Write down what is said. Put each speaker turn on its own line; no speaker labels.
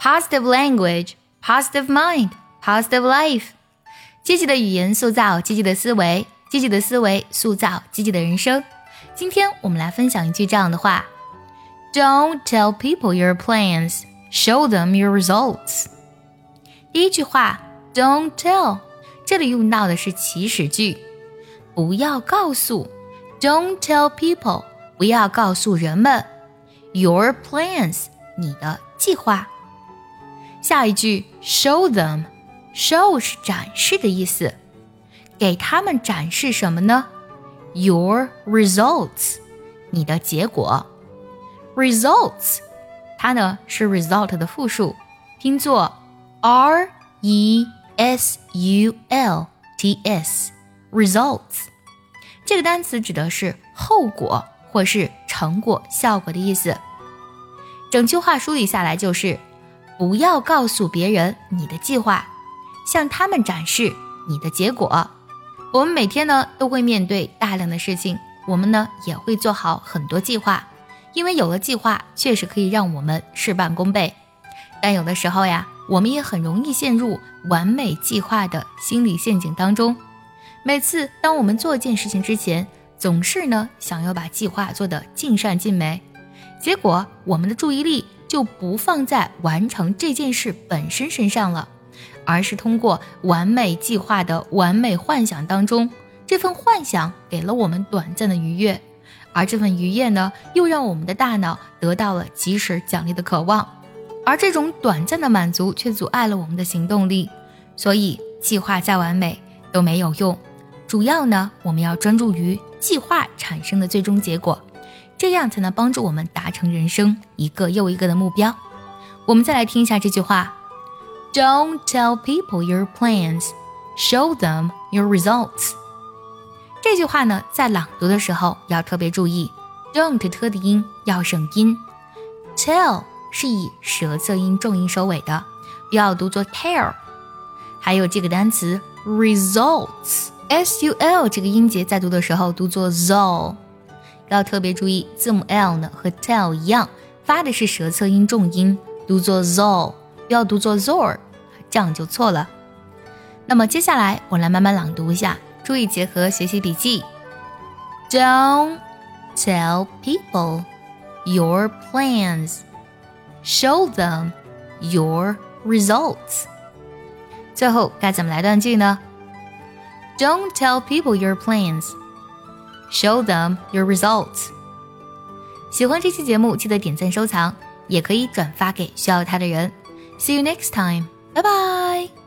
positive language, positive mind, positive life。积极的语言塑造积极的思维，积极的思维塑造积极的人生。今天我们来分享一句这样的话：Don't tell people your plans, show them your results。第一句话，Don't tell，这里用到的是祈使句，不要告诉，Don't tell people，不要告诉人们，your plans，你的计划。 下一句，show them，show 是展示的意思，给他们展示什么呢？Your results，你的结果。Results，它呢是 result 的复数，拼作 R E S U L T S，results。这个单词指的是后果或是成果、效果的意思。整句话梳理下来就是：不要告诉别人你的计划，向他们展示你的结果。我们每天呢都会面对大量的事情，我们呢也会做好很多计划，因为有了计划确实可以让我们事半功倍。但有的时候呀，我们也很容易陷入完美计划的心理陷阱当中。每次当我们做一件事情之前，总是呢想要把计划做得尽善尽美，结果我们的注意力就不放在完成这件事本身身上了，而是通过完美计划的完美幻想当中，这份幻想给了我们短暂的愉悦，而这份愉悦呢，又让我们的大脑得到了及时奖励的渴望，而这种短暂的满足却阻碍了我们的行动力，所以计划再完美都没有用。主要呢，我们要专注于计划产生的最终结果，这样才能帮助我们达成人生一个又一个的目标。我们再来听一下这句话：Don't tell people your plans, show them your results。这句话呢，在朗读的时候要特别注意，don't 特的音要省音，tell 是以舌侧音重音收尾的，要读作 tell。还有这个单词 results。s u l 这个音节在读的时候读作 zol，要特别注意字母 l 呢和 tell 一样，发的是舌侧音重音，读作 zol，不要读作 zor，这样就错了。那么接下来我来慢慢朗读一下，注意结合学习笔记。Don't tell people your plans. Show them your results. 最后该怎么来断句呢？Don't tell people your plans. Show them your results. 喜欢这期节目，记得点赞收藏，也可以转发给需要它的人。See you next time. 拜拜